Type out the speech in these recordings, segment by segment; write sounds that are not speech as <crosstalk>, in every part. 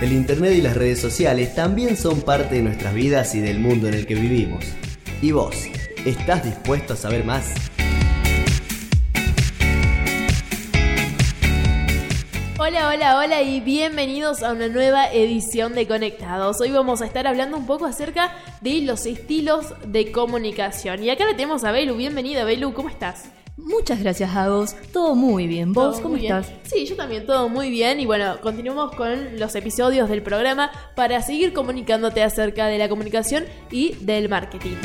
El Internet y las redes sociales también son parte de nuestras vidas y del mundo en el que vivimos. ¿Y vos? ¿Estás dispuesto a saber más? Hola, hola, hola y bienvenidos a una nueva edición de Conectados. Hoy vamos a estar hablando un poco acerca de los estilos de comunicación. Y acá le tenemos a Belu. Bienvenida, Belu, ¿cómo estás? Muchas gracias a vos. Todo muy bien. ¿Vos Todo cómo bien. estás? Sí, yo también, todo muy bien. Y bueno, continuamos con los episodios del programa para seguir comunicándote acerca de la comunicación y del marketing.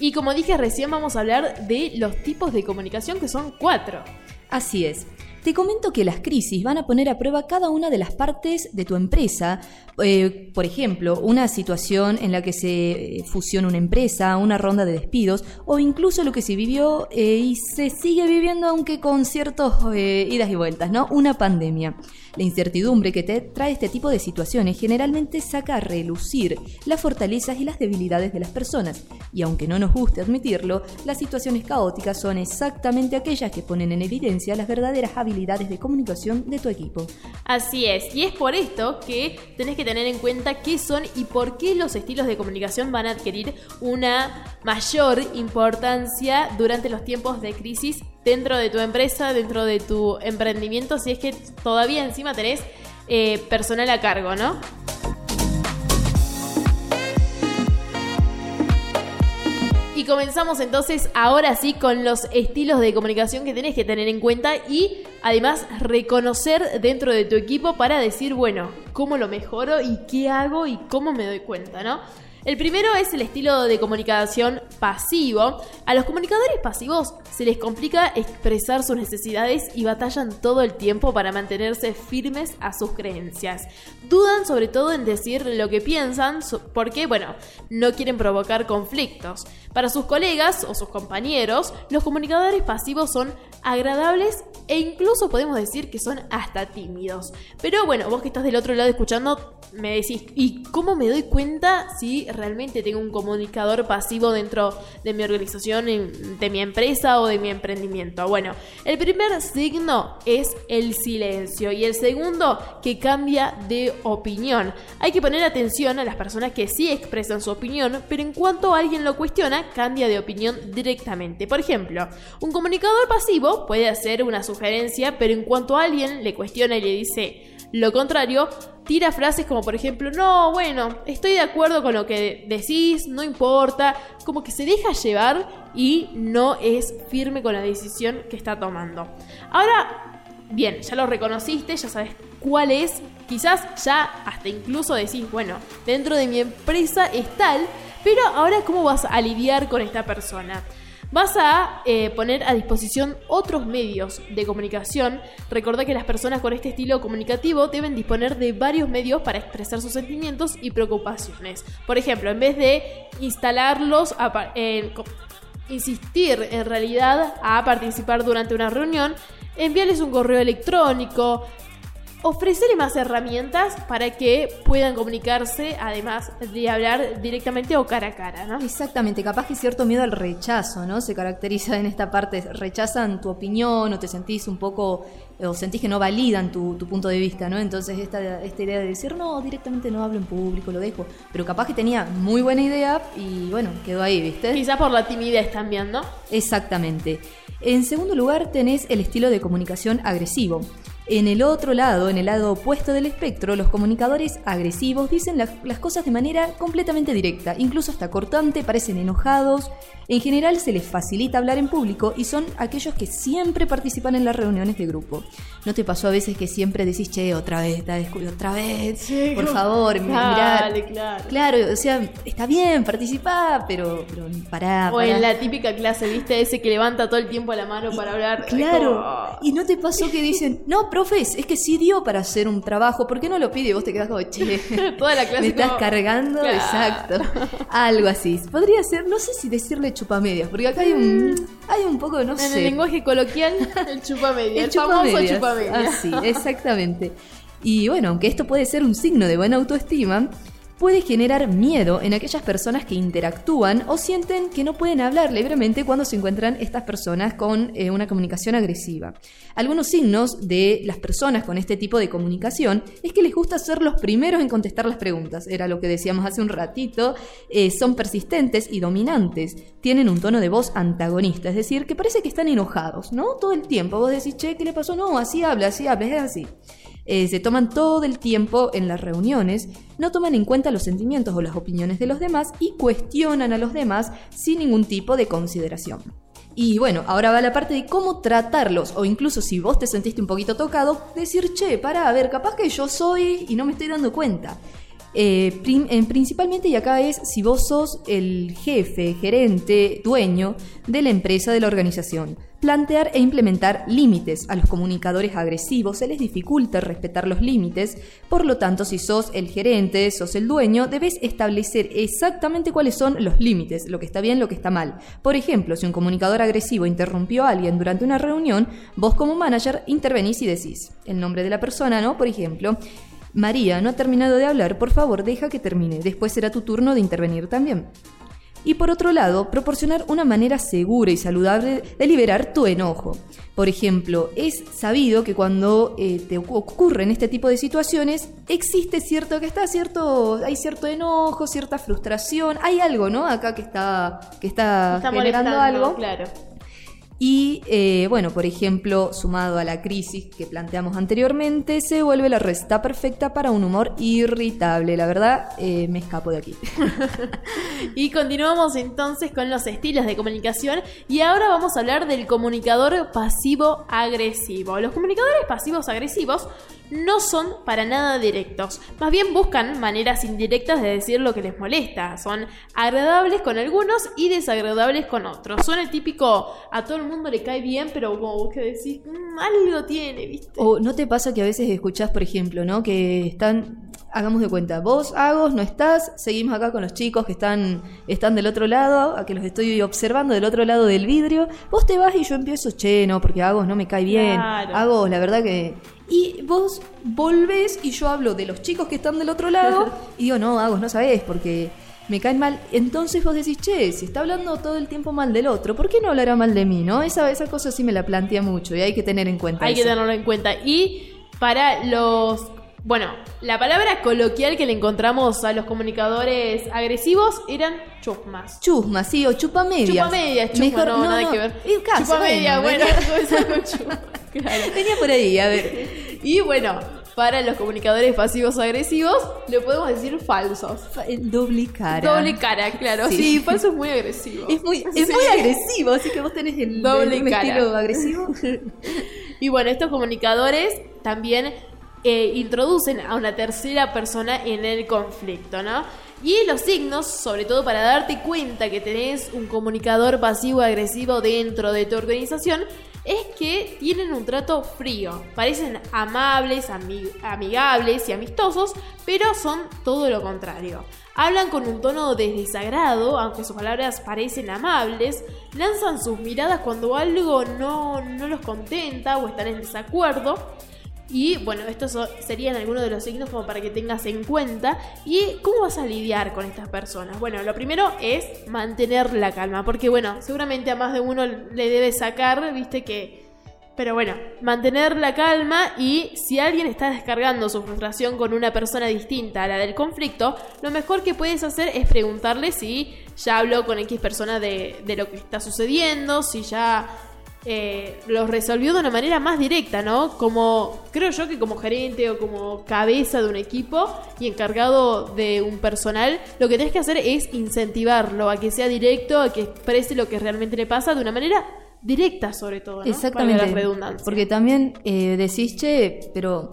Y como dije recién, vamos a hablar de los tipos de comunicación, que son cuatro. Así es. Te comento que las crisis van a poner a prueba cada una de las partes de tu empresa. Eh, por ejemplo, una situación en la que se fusiona una empresa, una ronda de despidos o incluso lo que se vivió eh, y se sigue viviendo aunque con ciertos eh, idas y vueltas, ¿no? Una pandemia. La incertidumbre que te trae este tipo de situaciones generalmente saca a relucir las fortalezas y las debilidades de las personas. Y aunque no nos guste admitirlo, las situaciones caóticas son exactamente aquellas que ponen en evidencia las verdaderas habilidades de comunicación de tu equipo. Así es, y es por esto que tenés que tener en cuenta qué son y por qué los estilos de comunicación van a adquirir una mayor importancia durante los tiempos de crisis dentro de tu empresa, dentro de tu emprendimiento, si es que todavía encima tenés eh, personal a cargo, ¿no? Y comenzamos entonces ahora sí con los estilos de comunicación que tenés que tener en cuenta y además reconocer dentro de tu equipo para decir, bueno, cómo lo mejoro y qué hago y cómo me doy cuenta, ¿no? El primero es el estilo de comunicación pasivo. A los comunicadores pasivos se les complica expresar sus necesidades y batallan todo el tiempo para mantenerse firmes a sus creencias. Dudan sobre todo en decir lo que piensan porque, bueno, no quieren provocar conflictos. Para sus colegas o sus compañeros, los comunicadores pasivos son agradables e incluso podemos decir que son hasta tímidos. Pero bueno, vos que estás del otro lado escuchando, me decís, ¿y cómo me doy cuenta si realmente tengo un comunicador pasivo dentro de mi organización, de mi empresa o de mi emprendimiento? Bueno, el primer signo es el silencio y el segundo que cambia de opinión. Hay que poner atención a las personas que sí expresan su opinión, pero en cuanto alguien lo cuestiona, cambia de opinión directamente. Por ejemplo, un comunicador pasivo puede hacer una sugerencia, pero en cuanto alguien le cuestiona y le dice lo contrario, tira frases como por ejemplo, no, bueno, estoy de acuerdo con lo que decís, no importa, como que se deja llevar y no es firme con la decisión que está tomando. Ahora, bien, ya lo reconociste, ya sabes cuál es, quizás ya hasta incluso decís, bueno, dentro de mi empresa es tal, pero ahora cómo vas a lidiar con esta persona. Vas a eh, poner a disposición otros medios de comunicación. Recordá que las personas con este estilo comunicativo deben disponer de varios medios para expresar sus sentimientos y preocupaciones. Por ejemplo, en vez de instalarlos, a insistir en realidad a participar durante una reunión, envíales un correo electrónico, ofrecerle más herramientas para que puedan comunicarse, además de hablar directamente o cara a cara, ¿no? Exactamente, capaz que cierto miedo al rechazo, ¿no? Se caracteriza en esta parte, rechazan tu opinión o te sentís un poco, o sentís que no validan tu, tu punto de vista, ¿no? Entonces esta, esta idea de decir, no, directamente no hablo en público, lo dejo, pero capaz que tenía muy buena idea y bueno, quedó ahí, ¿viste? Quizás por la timidez también, ¿no? Exactamente. En segundo lugar tenés el estilo de comunicación agresivo. En el otro lado, en el lado opuesto del espectro, los comunicadores agresivos dicen la- las cosas de manera completamente directa, incluso hasta cortante, parecen enojados. En general se les facilita hablar en público y son aquellos que siempre participan en las reuniones de grupo. ¿No te pasó a veces que siempre decís, che, otra vez, otra vez, por favor, mi- mirá"? Dale, claro. Claro, o sea, está bien, participá, pero, pero pará, O en la típica clase, ¿viste? Ese que levanta todo el tiempo la mano para hablar. Claro. Como- Y no te pasó que dicen, no, profes, es que sí dio para hacer un trabajo, ¿por qué no lo pide? Y vos te quedás como, che, <laughs> Toda la clase me estás como- cargando, Claro. exacto. Algo así. Podría ser, no sé si decirle chupamedias, porque acá hay un, hay un poco, no En sé. el lenguaje coloquial, <laughs> el chupamedia. El, El famoso chupamedias. chupamedia. Así, exactamente. Y bueno, aunque esto puede ser un signo de buena autoestima, puede generar miedo en aquellas personas que interactúan o sienten que no pueden hablar libremente cuando se encuentran estas personas con eh, una comunicación agresiva. Algunos signos de las personas con este tipo de comunicación es que les gusta ser los primeros en contestar las preguntas, era lo que decíamos hace un ratito, eh, son persistentes y dominantes, tienen un tono de voz antagonista, es decir, que parece que están enojados, ¿no? Todo el tiempo vos decís, che, ¿qué le pasó? No, así habla, así habla, es así. Eh, se toman todo el tiempo en las reuniones, no toman en cuenta los sentimientos o las opiniones de los demás y cuestionan a los demás sin ningún tipo de consideración. Y bueno, ahora va la parte de cómo tratarlos, o incluso si vos te sentiste un poquito tocado, decir, che, para, a ver, capaz que yo soy y no me estoy dando cuenta. Eh, principalmente, y acá es si vos sos el jefe, gerente, dueño de la empresa, de la organización. Plantear e implementar límites. A los comunicadores agresivos se les dificulta respetar los límites, por lo tanto, si sos el gerente, sos el dueño, debes establecer exactamente cuáles son los límites, lo que está bien, lo que está mal. Por ejemplo, si un comunicador agresivo interrumpió a alguien durante una reunión, vos como manager intervenís y decís el nombre de la persona, ¿no? Por ejemplo, María no ha terminado de hablar, por favor deja que termine, después será tu turno de intervenir también. Y por otro lado, proporcionar una manera segura y saludable de liberar tu enojo. Por ejemplo, es sabido que cuando eh, te ocurren este tipo de situaciones, existe cierto que está cierto, hay cierto enojo, cierta frustración, hay algo, ¿no? Acá que está, que está, generando algo. Claro. Y eh, bueno, por ejemplo, sumado a la crisis que planteamos anteriormente, se vuelve la receta perfecta para un humor irritable. La verdad, eh, me escapo de aquí. <laughs> y continuamos entonces con los estilos de comunicación y ahora vamos a hablar del comunicador pasivo-agresivo. Los comunicadores pasivos-agresivos no son para nada directos, más bien buscan maneras indirectas de decir lo que les molesta, son agradables con algunos y desagradables con otros, son el típico a todo el mundo le cae bien, pero como vos que decís, mm, algo tiene, ¿viste? O no te pasa que a veces escuchás, por ejemplo, ¿no? Que están hagamos de cuenta, vos, Agos, no estás, seguimos acá con los chicos que están, están del otro lado, a que los estoy observando del otro lado del vidrio, vos te vas y yo empiezo, che, no, porque Agos no me cae bien, Agos, la verdad que... Y vos volvés y yo hablo de los chicos que están del otro lado y digo, no, Agos, no sabés, porque me caen mal. Entonces vos decís, che, si está hablando todo el tiempo mal del otro, ¿por qué no hablará mal de mí, no? Esa, esa cosa sí me la plantea mucho y hay que tener en cuenta Hay que tenerlo en cuenta. Y para los bueno, la palabra coloquial que le encontramos a los comunicadores agresivos eran chusmas. Chusmas, sí, o chupamedias. Chupamedias, chusmas, Mejor, no, nada que ver. Chupamedia, bueno, <laughs> <laughs> venía, venía por ahí, a ver. Y bueno, para los comunicadores pasivos agresivos, le podemos decir falsos. Doble cara. Doble cara, claro. Sí, falso es muy agresivo. Es muy, es muy agresivo, así que vos tenés el doble estilo agresivo. <laughs> y bueno, estos comunicadores también eh, introducen a una tercera persona en el conflicto, ¿no? Y los signos, sobre todo para darte cuenta que tenés un comunicador pasivo-agresivo dentro de tu organización, es que tienen un trato frío. Parecen amables, amigables y amistosos, pero son todo lo contrario. Hablan con un tono de desagrado, aunque sus palabras parecen amables, lanzan sus miradas cuando algo no, no los contenta o están en desacuerdo y bueno, estos serían algunos de los signos como para que tengas en cuenta. ¿Y cómo vas a lidiar con estas personas? Bueno, lo primero es mantener la calma, porque bueno, seguramente a más de uno le debe sacar, viste que... Pero bueno, mantener la calma y si alguien está descargando su frustración con una persona distinta a la del conflicto, lo mejor que puedes hacer es preguntarle si ya habló con X persona de, de lo que está sucediendo, si ya eh, los resolvió de una manera más directa, ¿no? Como, creo yo que como gerente o como cabeza de un equipo y encargado de un personal, lo que tenés que hacer es incentivarlo a que sea directo, a que exprese lo que realmente le pasa de una manera directa sobre todo, ¿no? Exactamente. Porque también eh, decís, che, pero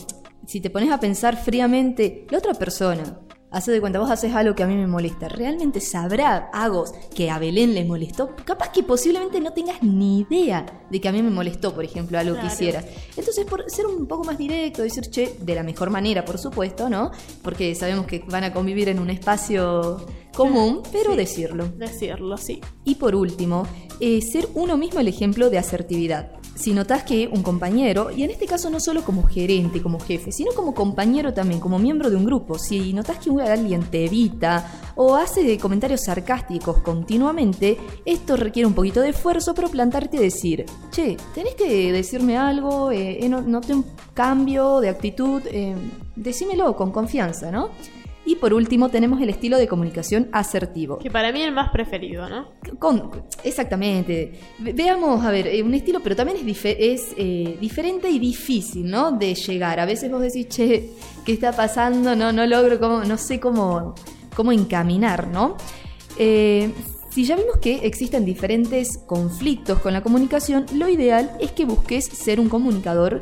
si te pones a pensar fríamente, la otra persona Hace de cuenta, vos haces algo que a mí me molesta. ¿Realmente sabrá Agos que a Belén le molestó? Capaz que posiblemente no tengas ni idea de que a mí me molestó, por ejemplo, algo que hicieras. Entonces, por ser un poco más directo, decir, che, de la mejor manera, por supuesto, ¿no? Porque sabemos que van a convivir en un espacio común, pero decirlo. Decirlo, sí. Y por último, eh, ser uno mismo el ejemplo de asertividad. Si notas que un compañero, y en este caso no solo como gerente, como jefe, sino como compañero también, como miembro de un grupo, si notas que alguien te evita o hace comentarios sarcásticos continuamente, esto requiere un poquito de esfuerzo, pero plantarte y decir, che, tenés que decirme algo, eh, noté un cambio de actitud, eh, decímelo con confianza, ¿no? Y por último tenemos el estilo de comunicación asertivo. Que para mí es el más preferido, ¿no? Con, exactamente. veamos, a ver, eh, un estilo, pero también es, es eh, diferente y difícil, ¿no? De llegar. A veces vos decís, che, ¿qué está pasando? No, no logro, cómo, no sé cómo, cómo encaminar, ¿no? Eh, si ya vimos que existen diferentes conflictos con la comunicación, lo ideal es que busques ser un comunicador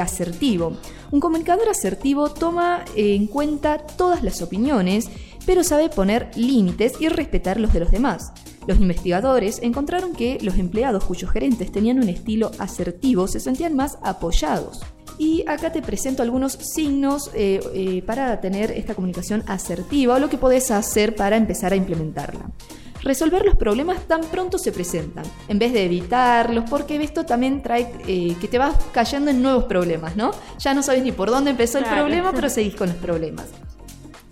asertivo. Un comunicador asertivo toma en cuenta todas las opiniones, pero sabe poner límites y respetar los de los demás. Los investigadores encontraron que los empleados cuyos gerentes tenían un estilo asertivo se sentían más apoyados. Y acá te presento algunos signos eh, eh, para tener esta comunicación asertiva o lo que podés hacer para empezar a implementarla resolver los problemas tan pronto se presentan, en vez de evitarlos, porque esto también trae eh, que te vas cayendo en nuevos problemas, ¿no? Ya no sabes ni por dónde empezó el problema, pero <laughs> seguís con los problemas.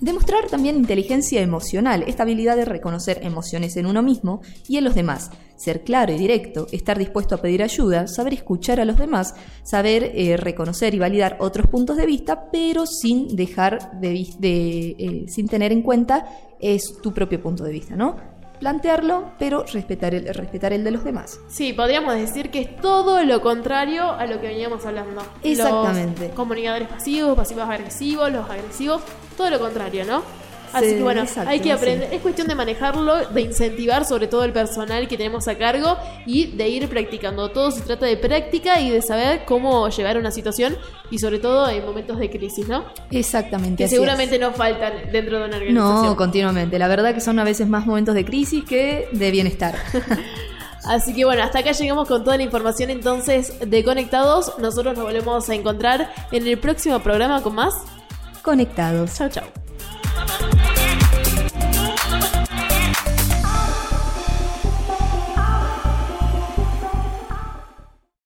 Demostrar también inteligencia emocional, esta habilidad de reconocer emociones en uno mismo y en los demás. Ser claro y directo, estar dispuesto a pedir ayuda, saber escuchar a los demás, saber eh, reconocer y validar otros puntos de vista, pero sin dejar de, eh, sin tener en cuenta es tu propio punto de vista, ¿no? Plantearlo, pero respetar el, respetar el de los demás. Sí, podríamos decir que es todo lo contrario a lo que veníamos hablando. Exactamente. Los comunicadores pasivos, pasivos agresivos, los agresivos, todo lo contrario, ¿no? Así que bueno, hay que aprender. Es cuestión de manejarlo, de incentivar sobre todo el personal que tenemos a cargo y de ir practicando. Todo se trata de práctica y de saber cómo llevar una situación y sobre todo en momentos de crisis, ¿no? Exactamente. Que seguramente no faltan dentro de una organización. No, continuamente. La verdad que son a veces más momentos de crisis que de bienestar. <laughs> Así que bueno, hasta acá llegamos con toda la información entonces de Conectados. Nosotros nos volvemos a encontrar en el próximo programa con más Conectados. Chao, chao.